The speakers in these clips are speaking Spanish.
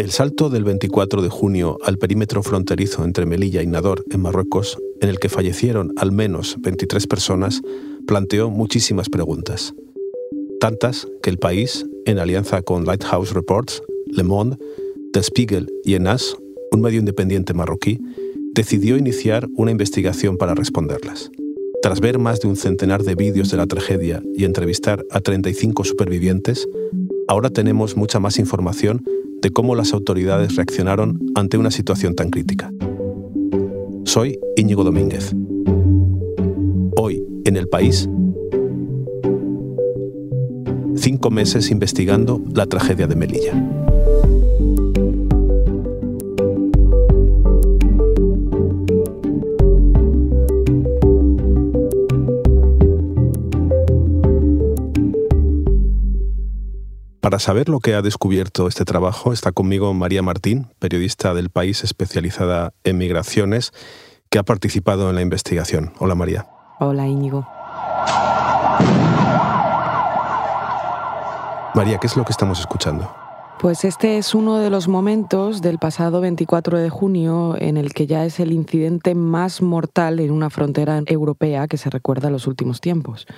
El salto del 24 de junio al perímetro fronterizo entre Melilla y Nador, en Marruecos, en el que fallecieron al menos 23 personas, planteó muchísimas preguntas. Tantas que el país, en alianza con Lighthouse Reports, Le Monde, Der Spiegel y ENAS, un medio independiente marroquí, decidió iniciar una investigación para responderlas. Tras ver más de un centenar de vídeos de la tragedia y entrevistar a 35 supervivientes, ahora tenemos mucha más información de cómo las autoridades reaccionaron ante una situación tan crítica. Soy Íñigo Domínguez. Hoy, en el país, cinco meses investigando la tragedia de Melilla. Para saber lo que ha descubierto este trabajo está conmigo María Martín, periodista del país especializada en migraciones, que ha participado en la investigación. Hola María. Hola Íñigo. María, ¿qué es lo que estamos escuchando? Pues este es uno de los momentos del pasado 24 de junio en el que ya es el incidente más mortal en una frontera europea que se recuerda en los últimos tiempos.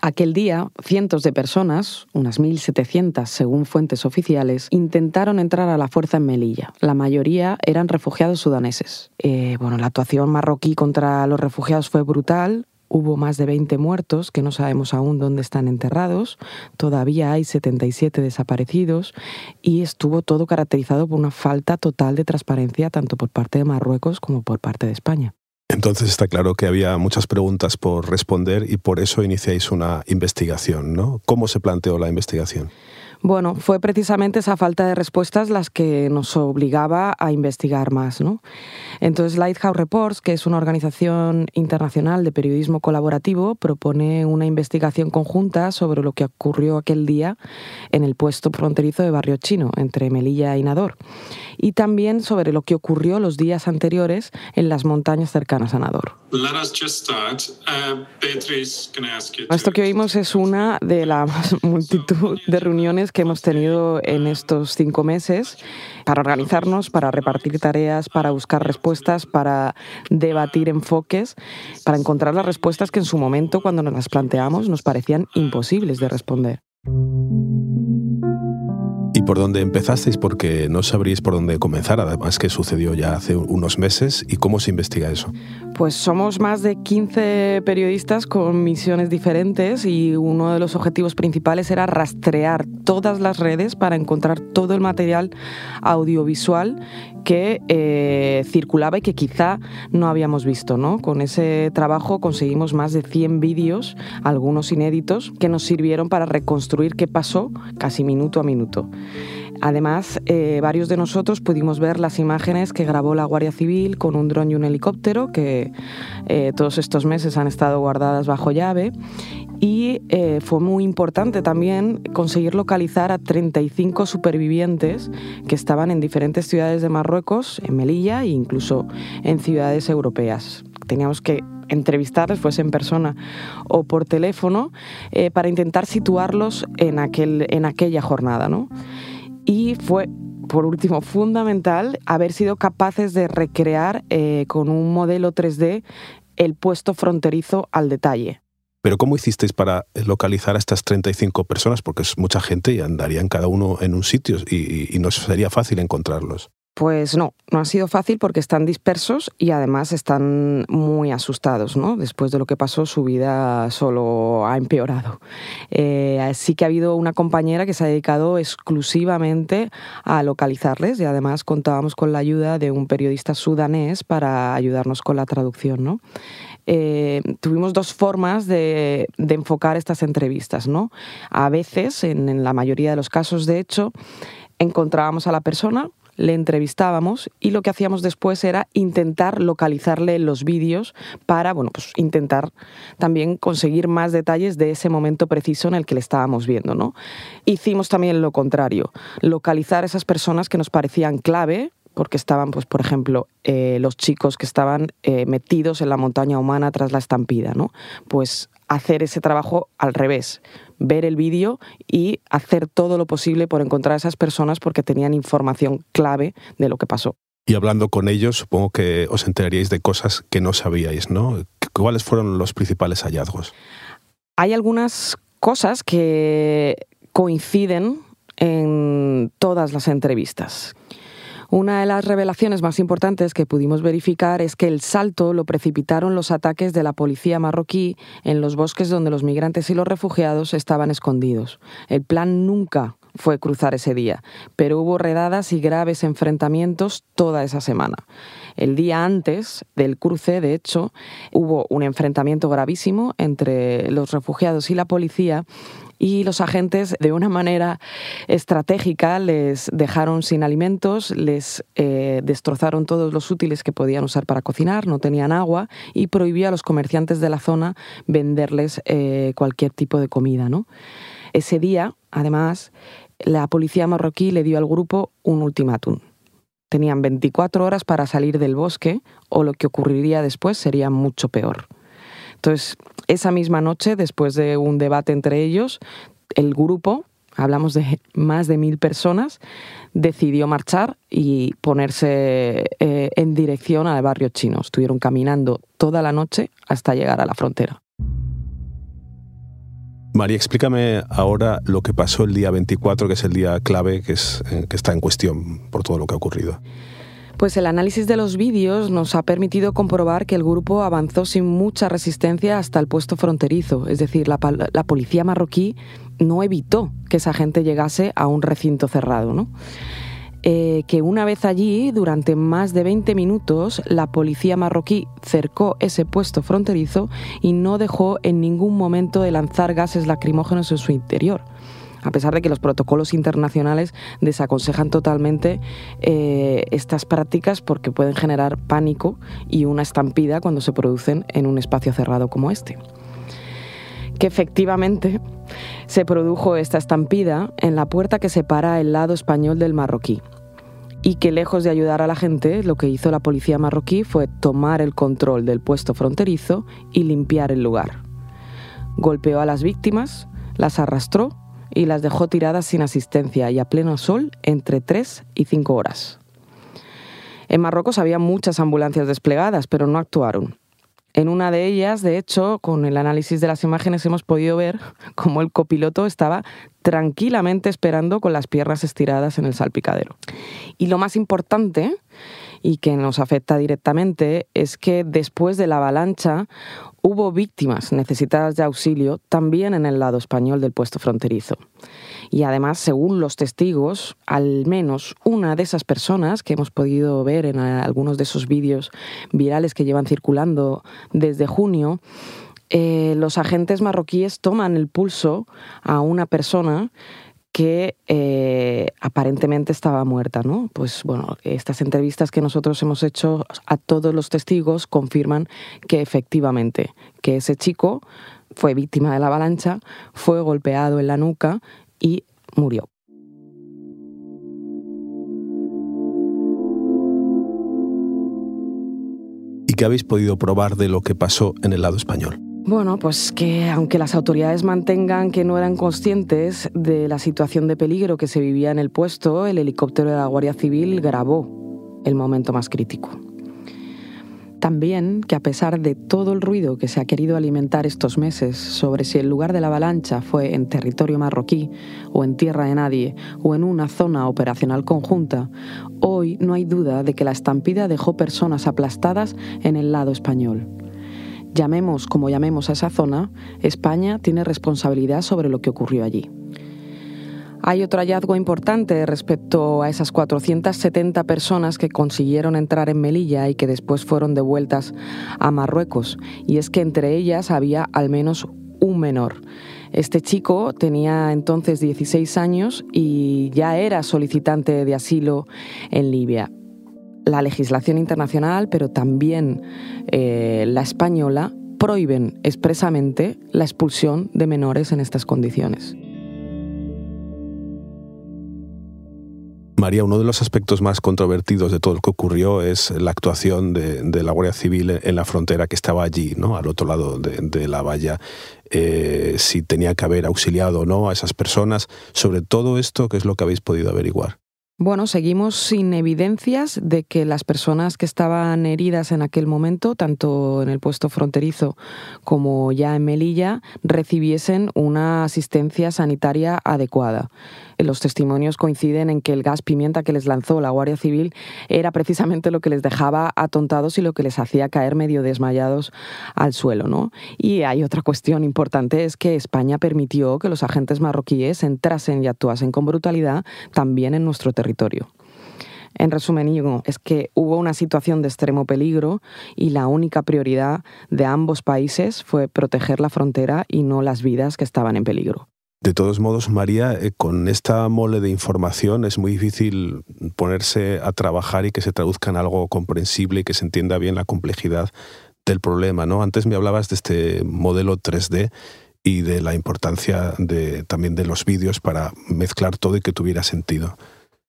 Aquel día, cientos de personas, unas 1.700 según fuentes oficiales, intentaron entrar a la fuerza en Melilla. La mayoría eran refugiados sudaneses. Eh, bueno, la actuación marroquí contra los refugiados fue brutal. Hubo más de 20 muertos que no sabemos aún dónde están enterrados. Todavía hay 77 desaparecidos y estuvo todo caracterizado por una falta total de transparencia tanto por parte de Marruecos como por parte de España. Entonces está claro que había muchas preguntas por responder y por eso iniciáis una investigación, ¿no? ¿Cómo se planteó la investigación? Bueno, fue precisamente esa falta de respuestas las que nos obligaba a investigar más. ¿no? Entonces, Lighthouse Reports, que es una organización internacional de periodismo colaborativo, propone una investigación conjunta sobre lo que ocurrió aquel día en el puesto fronterizo de Barrio Chino, entre Melilla y Nador, y también sobre lo que ocurrió los días anteriores en las montañas cercanas a Nador. Uh, Esto que oímos es una de la multitud de reuniones que hemos tenido en estos cinco meses para organizarnos, para repartir tareas, para buscar respuestas, para debatir enfoques, para encontrar las respuestas que en su momento, cuando nos las planteamos, nos parecían imposibles de responder. ¿Y por dónde empezasteis? Porque no sabríais por dónde comenzar, además que sucedió ya hace unos meses. ¿Y cómo se investiga eso? Pues somos más de 15 periodistas con misiones diferentes y uno de los objetivos principales era rastrear todas las redes para encontrar todo el material audiovisual que eh, circulaba y que quizá no habíamos visto. ¿no? Con ese trabajo conseguimos más de 100 vídeos, algunos inéditos, que nos sirvieron para reconstruir qué pasó casi minuto a minuto. Además, eh, varios de nosotros pudimos ver las imágenes que grabó la Guardia Civil con un dron y un helicóptero, que eh, todos estos meses han estado guardadas bajo llave. Y eh, fue muy importante también conseguir localizar a 35 supervivientes que estaban en diferentes ciudades de Marruecos, en Melilla e incluso en ciudades europeas. Teníamos que entrevistarles, fuese en persona o por teléfono, para intentar situarlos en, aquel, en aquella jornada. ¿no? Y fue por último, fundamental haber sido capaces de recrear eh, con un modelo 3D el puesto fronterizo al detalle. Pero ¿cómo hicisteis para localizar a estas 35 personas? Porque es mucha gente y andarían cada uno en un sitio y, y no sería fácil encontrarlos. Pues no, no ha sido fácil porque están dispersos y además están muy asustados, ¿no? Después de lo que pasó, su vida solo ha empeorado. Eh, sí que ha habido una compañera que se ha dedicado exclusivamente a localizarles y además contábamos con la ayuda de un periodista sudanés para ayudarnos con la traducción. Eh, tuvimos dos formas de, enfocar estas entrevistas, ¿no? A veces, en la mayoría de los casos, de hecho, encontrábamos a la persona le entrevistábamos y lo que hacíamos después era intentar localizarle los vídeos para, bueno, pues intentar también conseguir más detalles de ese momento preciso en el que le estábamos viendo, ¿no? Hicimos también lo contrario, localizar esas personas que nos parecían clave porque estaban, pues, por ejemplo, eh, los chicos que estaban eh, metidos en la montaña humana tras la estampida, ¿no? Pues hacer ese trabajo al revés, ver el vídeo y hacer todo lo posible por encontrar a esas personas porque tenían información clave de lo que pasó. Y hablando con ellos, supongo que os enteraríais de cosas que no sabíais, ¿no? ¿Cuáles fueron los principales hallazgos? Hay algunas cosas que coinciden en todas las entrevistas. Una de las revelaciones más importantes que pudimos verificar es que el salto lo precipitaron los ataques de la policía marroquí en los bosques donde los migrantes y los refugiados estaban escondidos. El plan nunca fue cruzar ese día, pero hubo redadas y graves enfrentamientos toda esa semana. El día antes del cruce, de hecho, hubo un enfrentamiento gravísimo entre los refugiados y la policía y los agentes de una manera estratégica les dejaron sin alimentos, les eh, destrozaron todos los útiles que podían usar para cocinar, no tenían agua y prohibió a los comerciantes de la zona venderles eh, cualquier tipo de comida. ¿no? Ese día, además, la policía marroquí le dio al grupo un ultimátum. Tenían 24 horas para salir del bosque o lo que ocurriría después sería mucho peor. Entonces, esa misma noche, después de un debate entre ellos, el grupo, hablamos de más de mil personas, decidió marchar y ponerse eh, en dirección al barrio chino. Estuvieron caminando toda la noche hasta llegar a la frontera. María, explícame ahora lo que pasó el día 24, que es el día clave eh, que está en cuestión por todo lo que ha ocurrido. Pues el análisis de los vídeos nos ha permitido comprobar que el grupo avanzó sin mucha resistencia hasta el puesto fronterizo, es decir, la, policía marroquí no evitó que esa gente llegase a un recinto cerrado, ¿no? Eh, que una vez allí, durante más de 20 minutos, la policía marroquí cercó ese puesto fronterizo y no dejó en ningún momento de lanzar gases lacrimógenos en su interior a pesar de que los protocolos internacionales desaconsejan totalmente eh, estas prácticas porque pueden generar pánico y una estampida cuando se producen en un espacio cerrado como este. Que efectivamente se produjo esta estampida en la puerta que separa el lado español del marroquí y que lejos de ayudar a la gente, lo que hizo la policía marroquí fue tomar el control del puesto fronterizo y limpiar el lugar. Golpeó a las víctimas, las arrastró y las dejó tiradas sin asistencia y a pleno sol entre 3 y 5 horas. En Marruecos había muchas ambulancias desplegadas, pero no actuaron. En una de ellas, de hecho, con el análisis de las imágenes hemos podido ver cómo el copiloto estaba tranquilamente esperando con las piernas estiradas en el salpicadero. Y lo más importante, y que nos afecta directamente, es que después de la avalancha hubo víctimas necesitadas de auxilio también en el lado español del puesto fronterizo. Y además, según los testigos, al menos una de esas personas que hemos podido ver en algunos de esos vídeos virales que llevan circulando desde junio, eh, los agentes marroquíes toman el pulso a una persona que eh, aparentemente estaba muerta, ¿no? Pues bueno, estas entrevistas que nosotros hemos hecho a todos los testigos confirman que efectivamente, que ese chico fue víctima de la avalancha, fue golpeado en la nuca y murió. ¿Y qué habéis podido probar de lo que pasó en el lado español? Bueno, pues que aunque las autoridades mantengan que no eran conscientes de la situación de peligro que se vivía en el puesto, el helicóptero de la Guardia Civil grabó el momento más crítico. También que a pesar de todo el ruido que se ha querido alimentar estos meses sobre si el lugar de la avalancha fue en territorio marroquí o en tierra de nadie o en una zona operacional conjunta, hoy no hay duda de que la estampida dejó personas aplastadas en el lado español. Llamemos como llamemos a esa zona, España tiene responsabilidad sobre lo que ocurrió allí. Hay otro hallazgo importante respecto a esas 470 personas que consiguieron entrar en Melilla y que después fueron devueltas a Marruecos, y es que entre ellas había al menos un menor. Este chico tenía entonces 16 años y ya era solicitante de asilo en Libia la legislación internacional, pero también eh, la española, prohíben expresamente la expulsión de menores en estas condiciones. María, uno de los aspectos más controvertidos de todo lo que ocurrió es la actuación de, la Guardia Civil en la frontera que estaba allí, ¿no? al otro lado de, la valla, eh, si tenía que haber auxiliado o no a esas personas. Sobre todo esto, ¿qué es lo que habéis podido averiguar? Bueno, seguimos sin evidencias de que las personas que estaban heridas en aquel momento, tanto en el puesto fronterizo como ya en Melilla, recibiesen una asistencia sanitaria adecuada los testimonios coinciden en que el gas pimienta que les lanzó la Guardia Civil era precisamente lo que les dejaba atontados y lo que les hacía caer medio desmayados al suelo. ¿no? Y hay otra cuestión importante, es que España permitió que los agentes marroquíes entrasen y actuasen con brutalidad también en nuestro territorio. En resumen, es que hubo una situación de extremo peligro y la única prioridad de ambos países fue proteger la frontera y no las vidas que estaban en peligro. De todos modos, María, eh, con esta mole de información es muy difícil ponerse a trabajar y que se traduzca en algo comprensible y que se entienda bien la complejidad del problema. ¿no? Antes me hablabas de este modelo 3D y de la importancia de, también de los vídeos para mezclar todo y que tuviera sentido.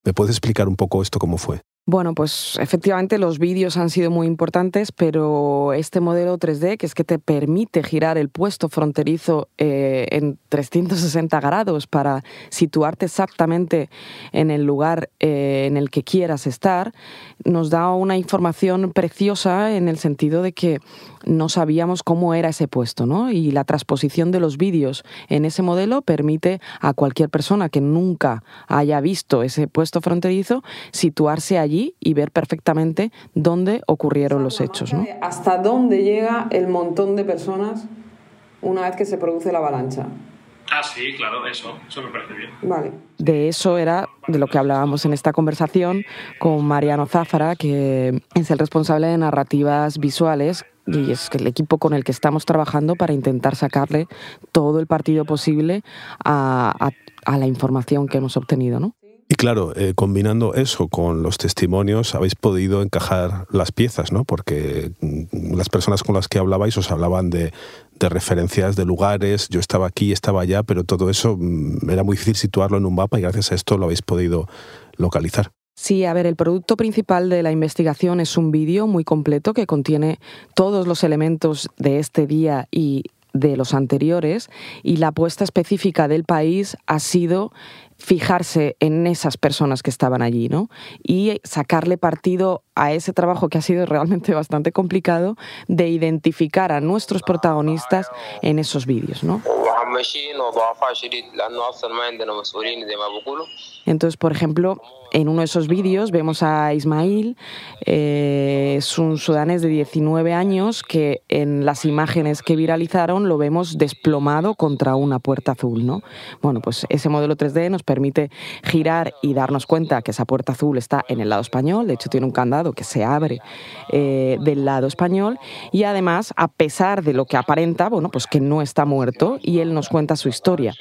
¿Me puedes explicar un poco esto cómo fue? Bueno, pues efectivamente los vídeos han sido muy importantes, pero este modelo 3D, que es que te permite girar el puesto fronterizo eh, en 360 grados para situarte exactamente en el lugar eh, en el que quieras estar, nos da una información preciosa en el sentido de que no sabíamos cómo era ese puesto, ¿no? Y la transposición de los vídeos en ese modelo permite a cualquier persona que nunca haya visto ese puesto fronterizo situarse allí y ver perfectamente dónde ocurrieron los hechos, ¿no? Hasta dónde llega el montón de personas una vez que se produce la avalancha. Ah, sí, claro, eso, eso me parece bien. Vale. De eso era de lo que hablábamos en esta conversación con Mariano Záfara, que es el responsable de narrativas visuales y es el equipo con el que estamos trabajando para intentar sacarle todo el partido posible a, la información que hemos obtenido, ¿no? Y claro, eh, combinando eso con los testimonios, habéis podido encajar las piezas, ¿no? Porque mm, las personas con las que hablabais os hablaban de, de referencias de lugares, yo estaba aquí, estaba allá, pero todo eso mm, era muy difícil situarlo en un mapa y gracias a esto lo habéis podido localizar. Sí, a ver, el producto principal de la investigación es un vídeo muy completo que contiene todos los elementos de este día y de los anteriores y la apuesta específica del país ha sido fijarse en esas personas que estaban allí, ¿no? Y sacarle partido a ese trabajo que ha sido realmente bastante complicado de identificar a nuestros protagonistas en esos vídeos, ¿no? Entonces, por ejemplo, en uno de esos vídeos vemos a Ismail, eh, es un sudanés de 19 años que en las imágenes que viralizaron lo vemos desplomado contra una puerta azul. ¿no? Bueno, pues ese modelo 3D nos permite girar y darnos cuenta que esa puerta azul está en el lado español, de hecho tiene un candado que se abre eh, del lado español y además, a pesar de lo que aparenta, bueno, pues que no está muerto y él nos cuenta su historia.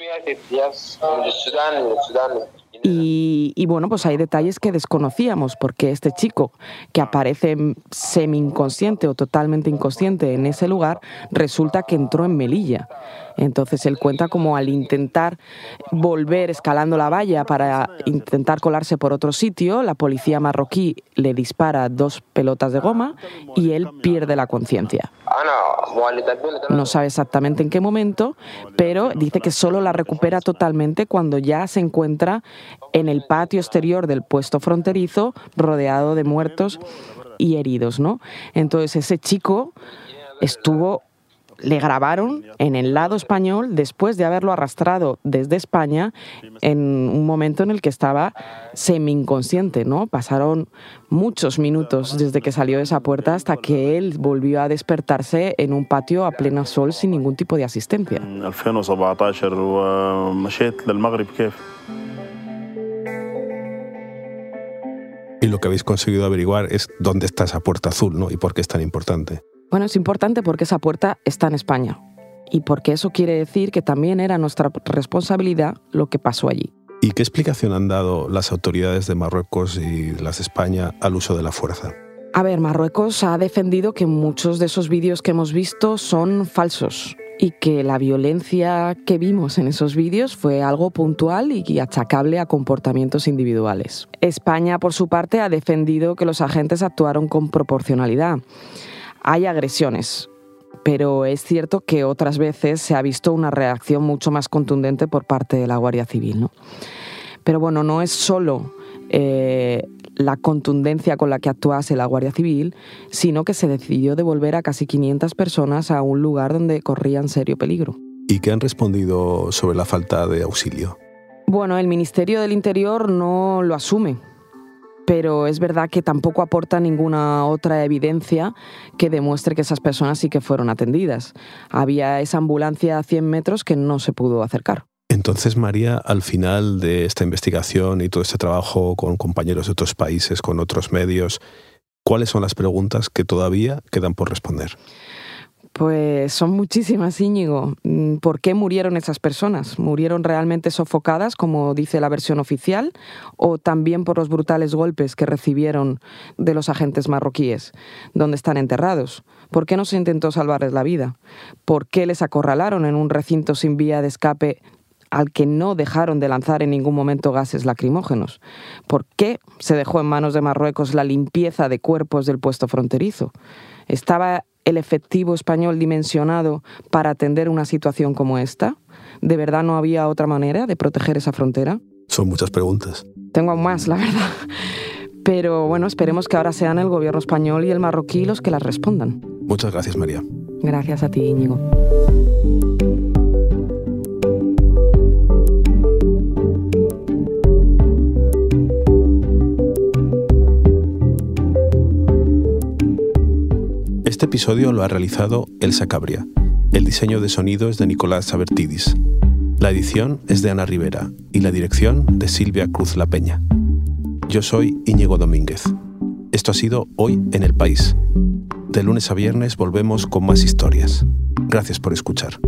Y, bueno, pues hay detalles que desconocíamos, porque este chico que aparece semi inconsciente o totalmente inconsciente en ese lugar, resulta que entró en Melilla. Entonces él cuenta como al intentar volver escalando la valla para intentar colarse por otro sitio, la policía marroquí le dispara dos pelotas de goma y él pierde la conciencia. No sabe exactamente en qué momento, pero dice que solo la recupera totalmente cuando ya se encuentra en el patio exterior del puesto fronterizo rodeado de muertos y heridos, ¿no? Entonces ese chico estuvo le grabaron en el lado español después de haberlo arrastrado desde España en un momento en el que estaba semi inconsciente, ¿no? Pasaron muchos minutos desde que salió de esa puerta hasta que él volvió a despertarse en un patio a pleno sol sin ningún tipo de asistencia. Y lo que habéis conseguido averiguar es dónde está esa puerta azul, ¿no? Y por qué es tan importante. Bueno, es importante porque esa puerta está en España y porque eso quiere decir que también era nuestra responsabilidad lo que pasó allí. ¿Y qué explicación han dado las autoridades de Marruecos y las de España al uso de la fuerza? A ver, Marruecos ha defendido que muchos de esos vídeos que hemos visto son falsos y que la violencia que vimos en esos vídeos fue algo puntual y achacable a comportamientos individuales. España, por su parte, ha defendido que los agentes actuaron con proporcionalidad. Hay agresiones, pero es cierto que otras veces se ha visto una reacción mucho más contundente por parte de la Guardia Civil. ¿no? Pero bueno, no es solo eh, la contundencia con la que actuase la Guardia Civil, sino que se decidió devolver a casi 500 personas a un lugar donde corrían serio peligro. ¿Y qué han respondido sobre la falta de auxilio? Bueno, el Ministerio del Interior no lo asume, pero es verdad que tampoco aporta ninguna otra evidencia que demuestre que esas personas sí que fueron atendidas. Había esa ambulancia a 100 metros que no se pudo acercar. Entonces, María, al final de esta investigación y todo este trabajo con compañeros de otros países, con otros medios, ¿cuáles son las preguntas que todavía quedan por responder? Pues son muchísimas, Íñigo. Mm, ¿Por qué murieron esas personas? ¿Murieron realmente sofocadas, como dice la versión oficial, o también por los brutales golpes que recibieron de los agentes marroquíes? ¿Dónde están enterrados? ¿Por qué no se intentó salvarles la vida? ¿Por qué les acorralaron en un recinto sin vía de escape al que no dejaron de lanzar en ningún momento gases lacrimógenos? ¿Por qué se dejó en manos de Marruecos la limpieza de cuerpos del puesto fronterizo? ¿Estaba el efectivo español dimensionado para atender una situación como esta? ¿De verdad no había otra manera de proteger esa frontera? Son muchas preguntas. Tengo aún más, la verdad. Pero bueno, esperemos que ahora sean el gobierno español y el marroquí los que las respondan. Muchas gracias, María. Gracias a ti, Íñigo. Este episodio lo ha realizado Elsa Cabria. El diseño de sonido es de Nicolás Sabertidis. La edición es de Ana Rivera y la dirección de Silvia Cruz La Peña. Yo soy Íñigo Domínguez. Esto ha sido Hoy en el País. De lunes a viernes volvemos con más historias. Gracias por escuchar.